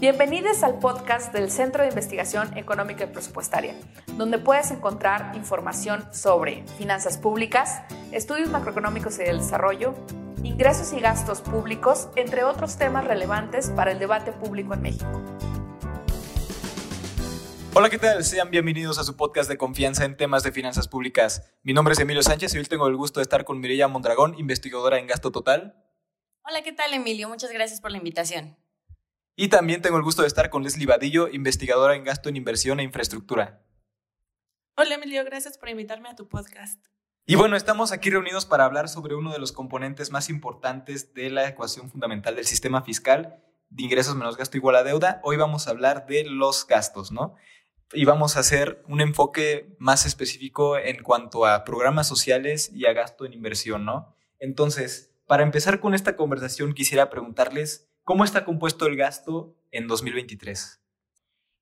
Bienvenidos al podcast del Centro de Investigación Económica y Presupuestaria, donde puedes encontrar información sobre finanzas públicas, estudios macroeconómicos y del desarrollo, ingresos y gastos públicos, entre otros temas relevantes para el debate público en México. Hola, ¿qué tal? Sean bienvenidos a su podcast de confianza en temas de finanzas públicas. Mi nombre es Emilio Sánchez y hoy tengo el gusto de estar con Mireya Mondragón, investigadora en gasto total. Hola, ¿qué tal, Emilio? Muchas gracias por la invitación. Y también tengo el gusto de estar con Leslie Vadillo, investigadora en gasto en inversión e infraestructura. Hola Emilio, gracias por invitarme a tu podcast. Y bueno, estamos aquí reunidos para hablar sobre uno de los componentes más importantes de la ecuación fundamental del sistema fiscal, de ingresos menos gasto igual a deuda. Hoy vamos a hablar de los gastos, ¿no? Y vamos a hacer un enfoque más específico en cuanto a programas sociales y a gasto en inversión, ¿no? Entonces, para empezar con esta conversación, quisiera preguntarles ¿Cómo está compuesto el gasto en 2023?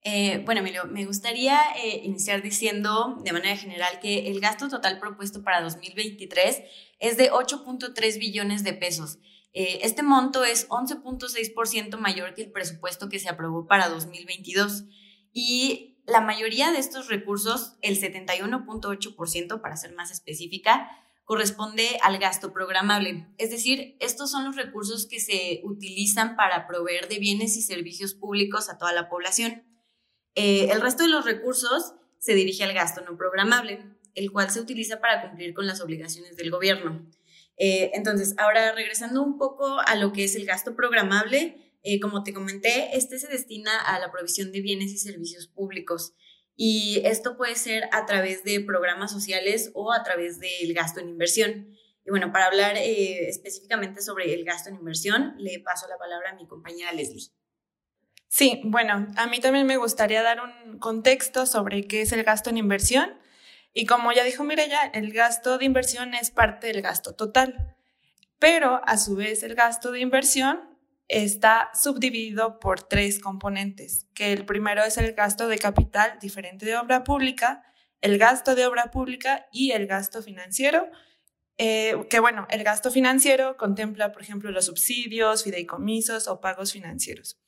Eh, bueno, Emilio, me gustaría eh, iniciar diciendo de manera general que el gasto total propuesto para 2023 es de 8.3 billones de pesos. Eh, este monto es 11.6% mayor que el presupuesto que se aprobó para 2022 y la mayoría de estos recursos, el 71.8% para ser más específica, corresponde al gasto programable. Es decir, estos son los recursos que se utilizan para proveer de bienes y servicios públicos a toda la población. Eh, el resto de los recursos se dirige al gasto no programable, el cual se utiliza para cumplir con las obligaciones del gobierno. Eh, entonces, ahora regresando un poco a lo que es el gasto programable, eh, como te comenté, este se destina a la provisión de bienes y servicios públicos. Y esto puede ser a través de programas sociales o a través del gasto en inversión. Y bueno, para hablar eh, específicamente sobre el gasto en inversión, le paso la palabra a mi compañera Leslie. Sí, bueno, a mí también me gustaría dar un contexto sobre qué es el gasto en inversión. Y como ya dijo Mireya, el gasto de inversión es parte del gasto total. Pero a su vez el gasto de inversión está subdividido por tres componentes, que el primero es el gasto de capital diferente de obra pública, el gasto de obra pública y el gasto financiero, eh, que bueno, el gasto financiero contempla, por ejemplo, los subsidios, fideicomisos o pagos financieros.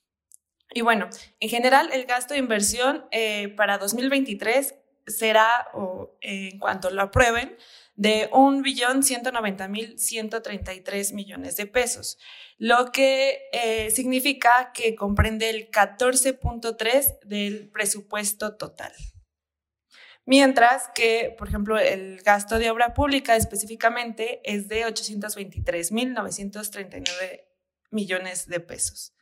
Y bueno, en general, el gasto de inversión eh, para 2023 será, o en cuanto lo aprueben, de 1.190.133 millones de pesos, lo que eh, significa que comprende el 14.3 del presupuesto total. Mientras que, por ejemplo, el gasto de obra pública específicamente es de 823.939 millones de pesos.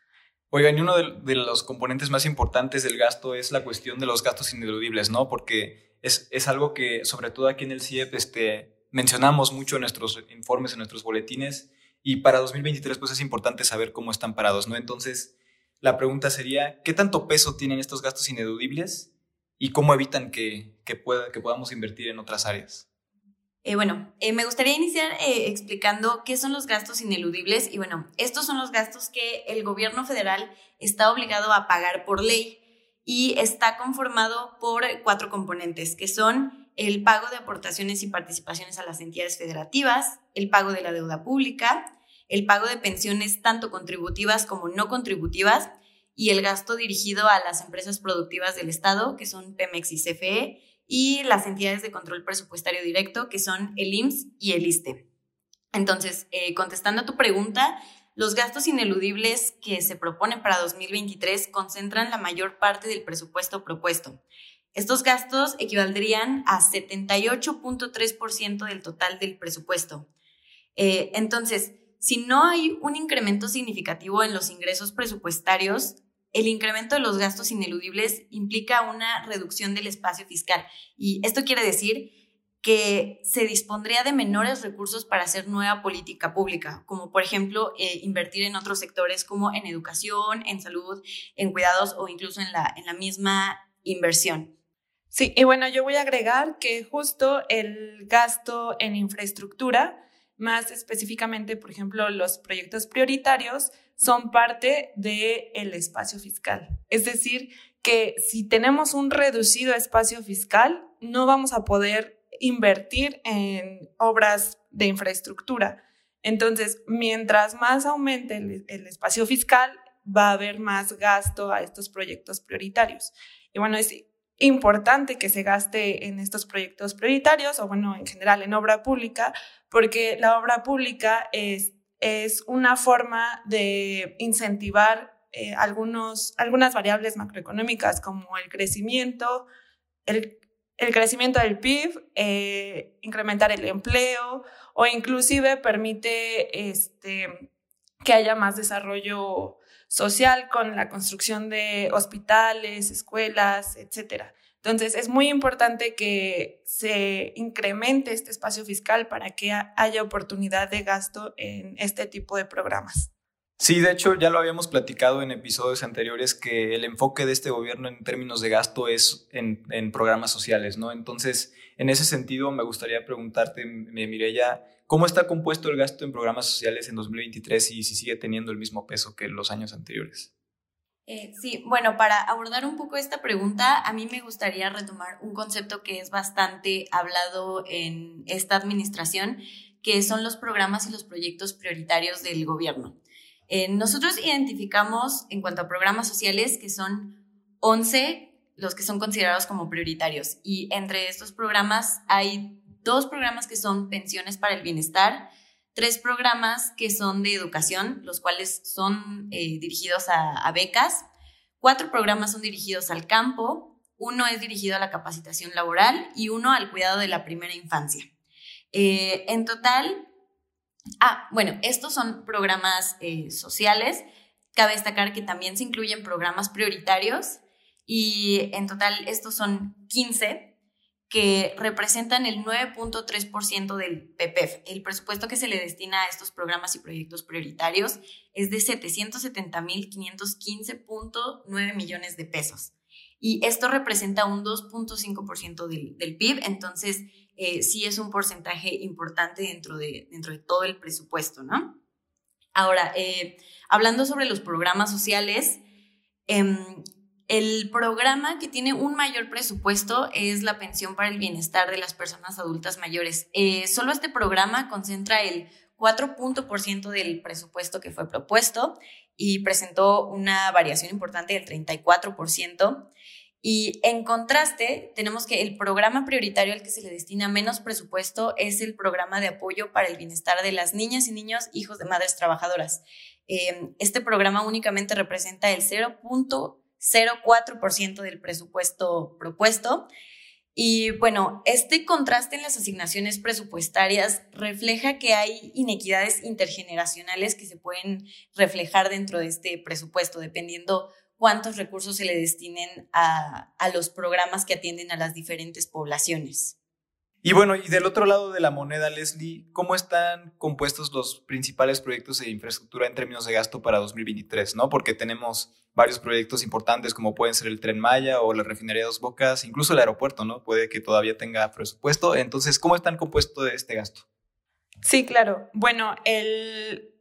Oigan, y uno de, de, los componentes más importantes del gasto es la cuestión de los gastos ineludibles, ¿no? Porque es, algo que, sobre todo aquí en el CIEP, este, mencionamos mucho en nuestros informes, en nuestros boletines, y para 2023 pues es importante saber cómo están parados, ¿no? Entonces, la pregunta sería, ¿qué tanto peso tienen estos gastos ineludibles y cómo evitan que, que, que podamos invertir en otras áreas? Eh, bueno, eh, me gustaría iniciar eh, explicando qué son los gastos ineludibles y bueno, estos son los gastos que el gobierno federal está obligado a pagar por ley y está conformado por cuatro componentes, que son el pago de aportaciones y participaciones a las entidades federativas, el pago de la deuda pública, el pago de pensiones tanto contributivas como no contributivas y el gasto dirigido a las empresas productivas del Estado, que son Pemex y CFE, y las entidades de control presupuestario directo, que son el IMSS y el ISTE. Entonces, eh, contestando a tu pregunta, los gastos ineludibles que se proponen para 2023 concentran la mayor parte del presupuesto propuesto. Estos gastos equivaldrían a 78.3% del total del presupuesto. Eh, entonces, si no hay un incremento significativo en los ingresos presupuestarios, el incremento de los gastos ineludibles implica una reducción del espacio fiscal. Y esto quiere decir que se dispondría de menores recursos para hacer nueva política pública, como por ejemplo eh, invertir en otros sectores como en educación, en salud, en cuidados o incluso en la, en la misma inversión. Sí, y bueno, yo voy a agregar que justo el gasto en infraestructura, más específicamente, por ejemplo, los proyectos prioritarios, son parte del el espacio fiscal. Es decir, que si tenemos un reducido espacio fiscal, no vamos a poder invertir en obras de infraestructura. Entonces, mientras más aumente el, espacio fiscal, va a haber más gasto a estos proyectos prioritarios. Y bueno, es importante que se gaste en estos proyectos prioritarios o bueno, en general en obra pública, porque la obra pública es, es una forma de incentivar eh, algunos, algunas variables macroeconómicas como el crecimiento, el, el crecimiento del PIB, eh, incrementar el empleo o inclusive permite este, que haya más desarrollo social con la construcción de hospitales, escuelas, etc. Entonces, es muy importante que se incremente este espacio fiscal para que haya oportunidad de gasto en este tipo de programas. Sí, de hecho ya lo habíamos platicado en episodios anteriores que el enfoque de este gobierno en términos de gasto es en, programas sociales, ¿no? Entonces, en ese sentido, me gustaría preguntarte, Mireya, ¿cómo está compuesto el gasto en programas sociales en 2023 y si sigue teniendo el mismo peso que los años anteriores? Eh, sí, bueno, para abordar un poco esta pregunta, a mí me gustaría retomar un concepto que es bastante hablado en esta administración, que son los programas y los proyectos prioritarios del gobierno. Eh, nosotros identificamos en cuanto a programas sociales que son 11 los que son considerados como prioritarios y entre estos programas hay dos programas que son pensiones para el bienestar, tres programas que son de educación, los cuales son eh, dirigidos a, becas, cuatro programas son dirigidos al campo, uno es dirigido a la capacitación laboral y uno al cuidado de la primera infancia. Eh, en total, Ah, bueno, estos son programas eh, sociales. Cabe destacar que también se incluyen programas prioritarios y en total estos son 15 que representan el 9.3% del PPF. El presupuesto que se le destina a estos programas y proyectos prioritarios es de 770.515.9 millones de pesos. Y esto representa un 2.5% del, del PIB, entonces eh, sí es un porcentaje importante dentro de, dentro de todo el presupuesto, ¿no? Ahora, eh, hablando sobre los programas sociales, em, el programa que tiene un mayor presupuesto es la pensión para el bienestar de las personas adultas mayores. Eh, solo este programa concentra el 4% del presupuesto que fue propuesto y presentó una variación importante del 34%. Y en contraste, tenemos que el programa prioritario al que se le destina menos presupuesto es el programa de apoyo para el bienestar de las niñas y niños hijos de madres trabajadoras. Em, este programa únicamente representa el 0.04% del presupuesto propuesto. Y bueno, este contraste en las asignaciones presupuestarias refleja que hay inequidades intergeneracionales que se pueden reflejar dentro de este presupuesto, dependiendo cuántos recursos se le destinen a, los programas que atienden a las diferentes poblaciones. Y bueno, y del otro lado de la moneda, Leslie, ¿cómo están compuestos los principales proyectos de infraestructura en términos de gasto para 2023? ¿no? Porque tenemos varios proyectos importantes como pueden ser el Tren Maya o la refinería de Dos Bocas, incluso el aeropuerto, ¿no? Puede que todavía tenga presupuesto. Entonces, ¿cómo están compuesto este gasto? Sí, claro. Bueno, el,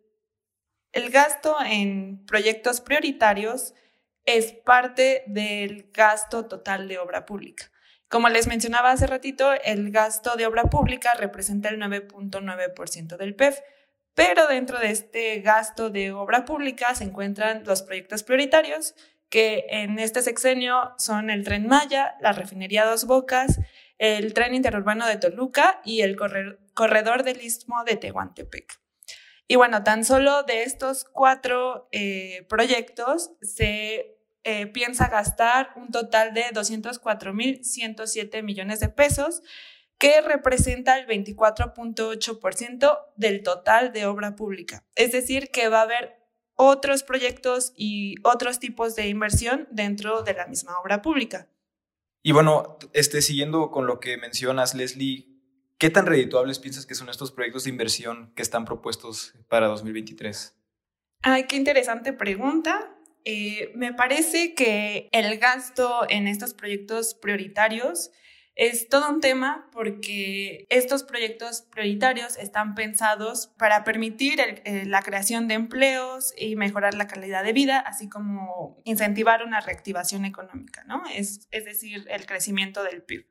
el gasto en proyectos prioritarios es parte del gasto total de obra pública. Como les mencionaba hace ratito, el gasto de obra pública representa el 9.9% del PEF, pero dentro de este gasto de obra pública se encuentran los proyectos prioritarios, que en este sexenio son el tren Maya, la refinería Dos Bocas, el tren interurbano de Toluca y el corredor del istmo de Tehuantepec. Y bueno, tan solo de estos cuatro eh, proyectos se eh, piensa gastar un total de 204.107 millones de pesos, que representa el 24.8% del total de obra pública. Es decir, que va a haber otros proyectos y otros tipos de inversión dentro de la misma obra pública. Y bueno, este, siguiendo con lo que mencionas, Leslie, ¿Qué tan redituables piensas que son estos proyectos de inversión que están propuestos para 2023? Ay, qué interesante pregunta. Eh, me parece que el gasto en estos proyectos prioritarios es todo un tema porque estos proyectos prioritarios están pensados para permitir eh, la creación de empleos y mejorar la calidad de vida, así como incentivar una reactivación económica, ¿no? Es, es decir, el crecimiento del PIB.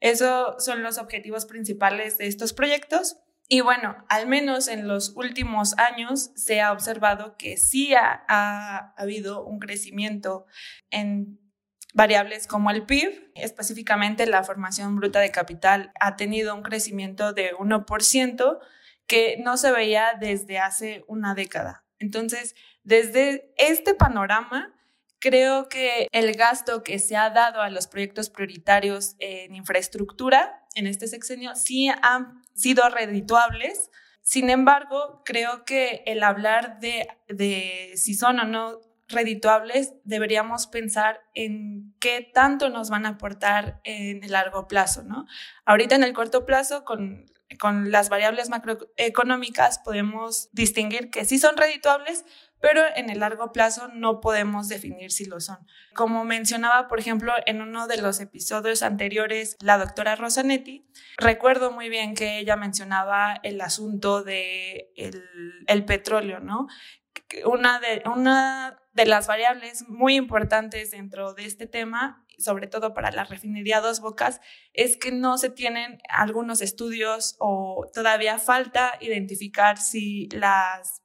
Esos son los objetivos principales de estos proyectos Y bueno, al menos en los últimos años se ha observado que sí ha, ha habido un crecimiento en variables como el PIB, específicamente la formación bruta de capital ha tenido un crecimiento de 1% que no se veía desde hace una década. Entonces, desde este panorama, creo que el gasto que se ha dado a los proyectos prioritarios en infraestructura en este sexenio sí han sido redituables. Sin embargo, creo que el hablar de, de si son o no redituables, deberíamos pensar en qué tanto nos van a aportar en el largo plazo, ¿no? Ahorita en el corto plazo, con, con las variables macroeconómicas, podemos distinguir que sí son redituables, pero en el largo plazo no podemos definir si lo son. Como mencionaba, por ejemplo, en uno de los episodios anteriores, la doctora Rosanetti, recuerdo muy bien que ella mencionaba el asunto de el, petróleo, ¿no? Una de, una de las variables muy importantes dentro de este tema sobre todo para la refinería Dos Bocas, es que no se tienen algunos estudios o todavía falta identificar si las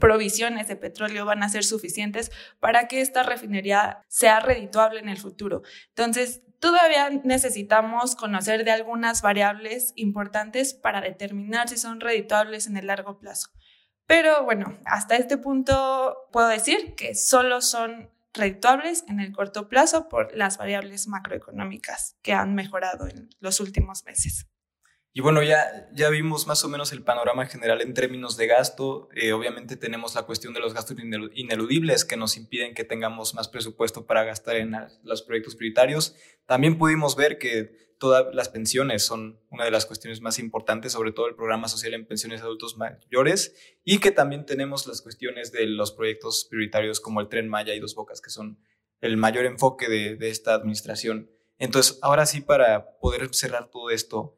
provisiones de petróleo van a ser suficientes para que esta refinería sea redituable en el futuro. Entonces, todavía necesitamos conocer de algunas variables importantes para determinar si son redituables en el largo plazo. Pero bueno, hasta este punto puedo decir que solo son redituables en el corto plazo por las variables macroeconómicas que han mejorado en los últimos meses. Y bueno, ya, ya vimos más o menos el panorama general en términos de gasto. Eh, obviamente tenemos la cuestión de los gastos ineludibles que nos impiden que tengamos más presupuesto para gastar en los proyectos prioritarios. También pudimos ver que todas las pensiones son una de las cuestiones más importantes, sobre todo el programa social en pensiones adultos mayores, y que también tenemos las cuestiones de los proyectos prioritarios como el Tren Maya y Dos Bocas, que son el mayor enfoque de, de esta administración. Entonces, ahora sí, para poder cerrar todo esto,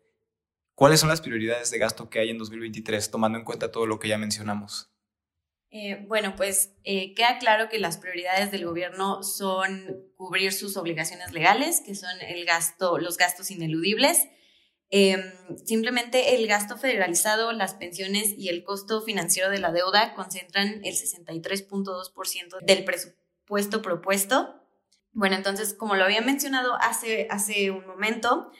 ¿Cuáles son las prioridades de gasto que hay en 2023, tomando en cuenta todo lo que ya mencionamos? Eh, bueno, pues eh, queda claro que las prioridades del gobierno son cubrir sus obligaciones legales, que son el gasto, los gastos ineludibles, em, simplemente el gasto federalizado, las pensiones y el costo financiero de la deuda concentran el 63.2% del presupuesto propuesto. Bueno, entonces, como lo había mencionado hace, hace un momento,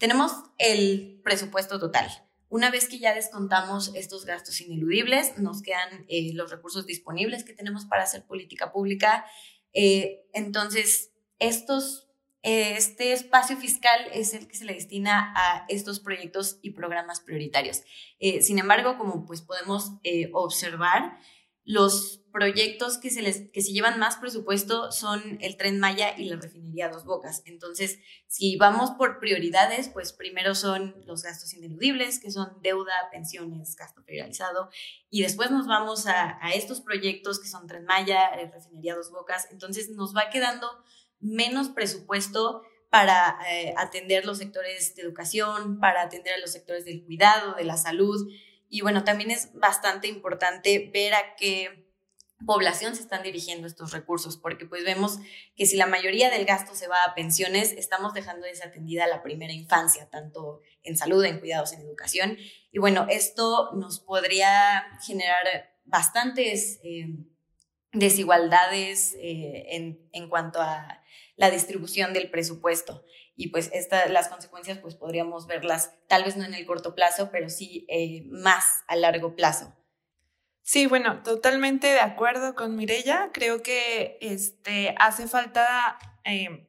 tenemos el presupuesto total. Una vez que ya descontamos estos gastos ineludibles, nos quedan eh, los recursos disponibles que tenemos para hacer política pública. Eh, entonces, estos, eh, este espacio fiscal es el que se le destina a estos proyectos y programas prioritarios. sin embargo, como pues podemos observar, los proyectos que se, les, que se llevan más presupuesto son el tren Maya y la refinería Dos Bocas. Entonces, si vamos por prioridades, pues primero son los gastos ineludibles, que son deuda, pensiones, gasto federalizado, y después nos vamos a, estos proyectos que son tren Maya, eh, refinería Dos Bocas. Entonces, nos va quedando menos presupuesto para eh, atender los sectores de educación, para atender a los sectores del cuidado, de la salud. Y bueno, también es bastante importante ver a qué población se están dirigiendo estos recursos, porque pues vemos que si la mayoría del gasto se va a pensiones, estamos dejando desatendida la primera infancia, tanto en salud, en cuidados, en educación. Y bueno, esto nos podría generar bastantes eh, desigualdades eh, en, en, cuanto a la distribución del presupuesto y pues las consecuencias pues podríamos verlas tal vez no en el corto plazo, pero sí eh, más a largo plazo. Sí, bueno, totalmente de acuerdo con Mirella. Creo que este, hace falta eh,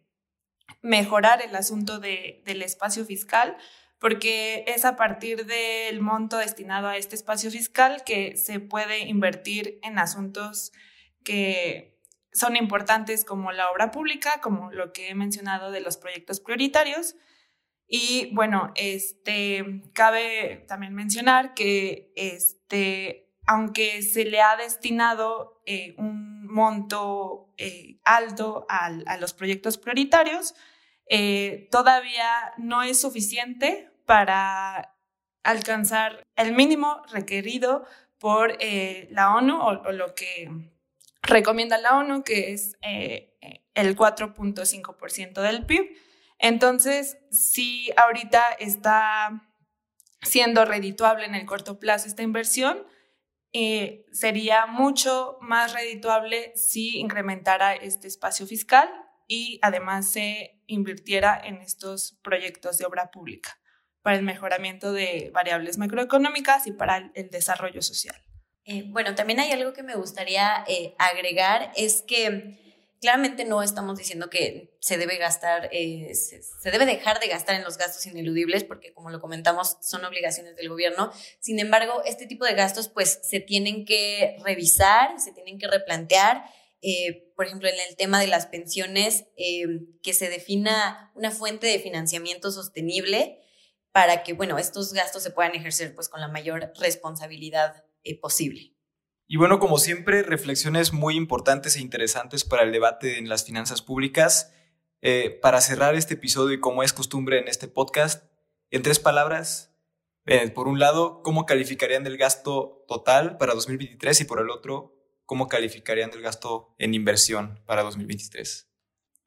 mejorar el asunto de, del espacio fiscal porque es a partir del monto destinado a este espacio fiscal que se puede invertir en asuntos que son importantes como la obra pública, como lo que he mencionado de los proyectos prioritarios. Y bueno, este, cabe también mencionar que este, aunque se le ha destinado eh, un monto eh, alto a los proyectos prioritarios, eh, todavía no es suficiente para alcanzar el mínimo requerido por la ONU o lo que recomienda la ONU, que es eh, el 4.5% del PIB. Entonces, si ahorita está siendo redituable en el corto plazo esta inversión, eh, sería mucho más redituable si incrementara este espacio fiscal y además se invirtiera en estos proyectos de obra pública para el mejoramiento de variables macroeconómicas y para el desarrollo social. Eh, bueno, también hay algo que me gustaría eh, agregar, es que claramente no estamos diciendo que se debe gastar, eh, se, debe dejar de gastar en los gastos ineludibles, porque como lo comentamos, son obligaciones del gobierno. Sin embargo, este tipo de gastos pues se tienen que revisar, se tienen que replantear. por ejemplo, en el tema de las pensiones, que se defina una fuente de financiamiento sostenible para que, bueno, estos gastos se puedan ejercer pues con la mayor responsabilidad eh, posible. Y bueno, como siempre, reflexiones muy importantes e interesantes para el debate en las finanzas públicas. Eh, para cerrar este episodio y como es costumbre en este podcast, en tres palabras, eh, por un lado, ¿cómo calificarían el gasto total para 2023? Y por el otro, ¿cómo calificarían el gasto en inversión para 2023?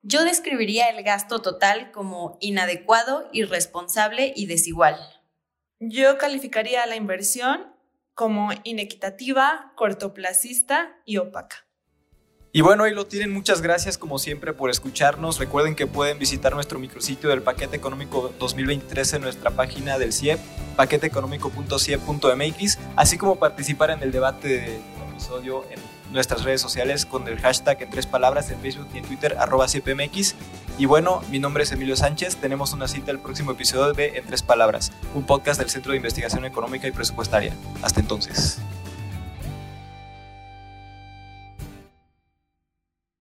Yo describiría el gasto total como inadecuado, irresponsable y desigual. Yo calificaría la inversión como inequitativa, cortoplacista y opaca. Y bueno, ahí lo tienen. Muchas gracias como siempre por escucharnos. Recuerden que pueden visitar nuestro micrositio del paquete económico 2023 en nuestra página del CIEP, paqueteeconómico.ciep.mx, así como participar en el debate del episodio en nuestras redes sociales con el hashtag en tres palabras en Facebook y en Twitter, arroba CPMX. Y bueno, mi nombre es Emilio Sánchez. Tenemos una cita el próximo episodio de En tres palabras, un podcast del Centro de Investigación Económica y Presupuestaria. Hasta entonces.